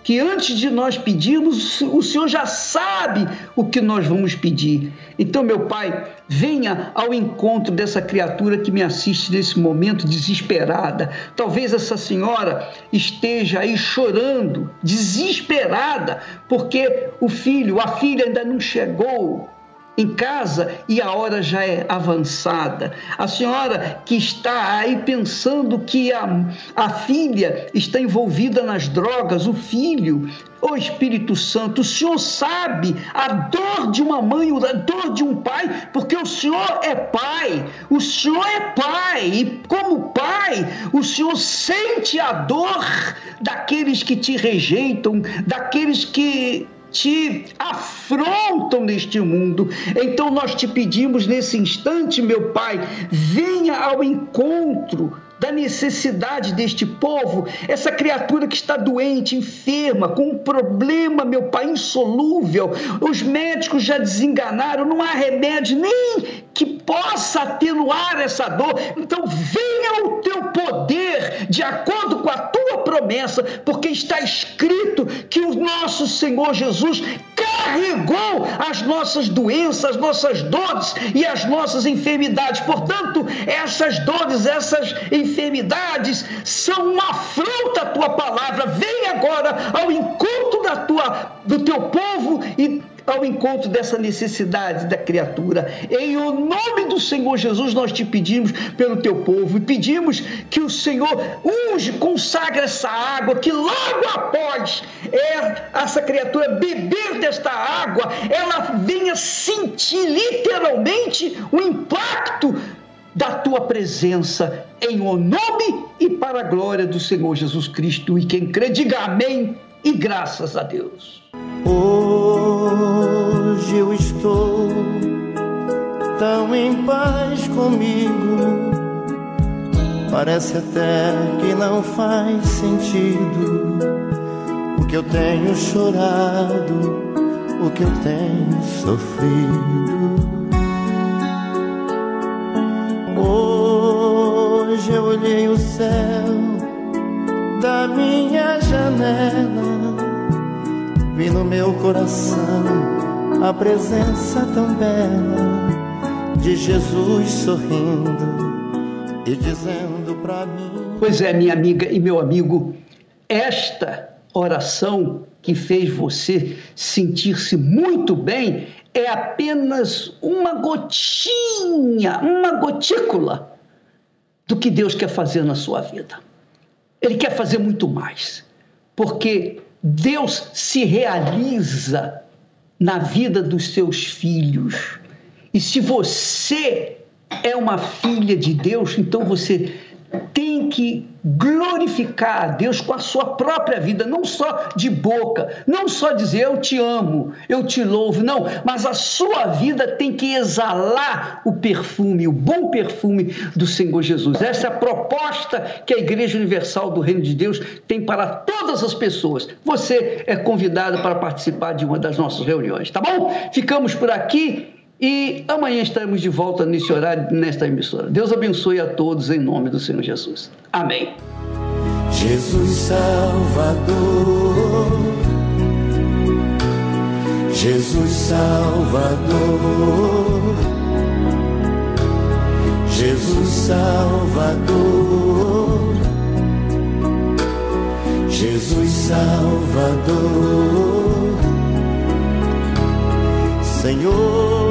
Speaker 2: que antes de nós pedirmos, o Senhor já sabe o que nós vamos pedir. Então, meu Pai, venha ao encontro dessa criatura que me assiste nesse momento desesperada. Talvez essa senhora esteja aí chorando, desesperada, porque o filho, a filha ainda não chegou em casa e a hora já é avançada. A senhora que está aí pensando que a, a filha está envolvida nas drogas, o filho, o Espírito Santo, o Senhor sabe a dor de uma mãe, a dor de um pai, porque o Senhor é pai, o Senhor é pai, e como pai, o Senhor sente a dor daqueles que te rejeitam, daqueles que te afrontam neste mundo. Então nós te pedimos nesse instante, meu Pai, venha ao encontro da necessidade deste povo, essa criatura que está doente, enferma, com um problema, meu Pai, insolúvel. Os médicos já desenganaram, não há remédio nem que possa atenuar essa dor. Então, venha o teu poder de acordo com a tua promessa, porque está escrito que o nosso Senhor Jesus carregou as nossas doenças, as nossas dores e as nossas enfermidades. Portanto, essas dores, essas enfermidades são uma afronta à tua palavra. Vem agora ao encontro da tua, do teu povo e ao encontro dessa necessidade da criatura. Em o nome do Senhor Jesus, nós te pedimos pelo teu povo e pedimos que o Senhor unge, consagra essa água, que logo após é, essa criatura beber desta água, ela venha sentir literalmente o impacto da tua presença em o nome e para a glória do Senhor Jesus Cristo. E quem crê, diga amém e graças a Deus.
Speaker 13: Hoje eu estou tão em paz comigo. Parece até que não faz sentido o que eu tenho chorado, o que eu tenho sofrido. Céu da minha janela, vi no meu coração a presença tão bela de Jesus sorrindo e dizendo para mim.
Speaker 2: Pois é, minha amiga e meu amigo, esta oração que fez você sentir-se muito bem é apenas uma gotinha, uma gotícula do que Deus quer fazer na sua vida. Ele quer fazer muito mais, porque Deus se realiza na vida dos seus filhos. E se você é uma filha de Deus, então você tem que glorificar a Deus com a sua própria vida, não só de boca, não só dizer eu te amo, eu te louvo, não, mas a sua vida tem que exalar o perfume, o bom perfume do Senhor Jesus. Essa é a proposta que a Igreja Universal do Reino de Deus tem para todas as pessoas. Você é convidado para participar de uma das nossas reuniões, tá bom? Ficamos por aqui. E amanhã estaremos de volta nesse horário, nesta emissora. Deus abençoe a todos em nome do Senhor Jesus. Amém.
Speaker 13: Jesus Salvador, Jesus Salvador, Jesus Salvador, Jesus Salvador. Senhor,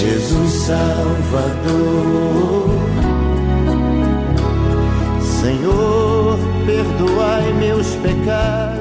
Speaker 13: Jesus Salvador. Senhor, perdoai meus pecados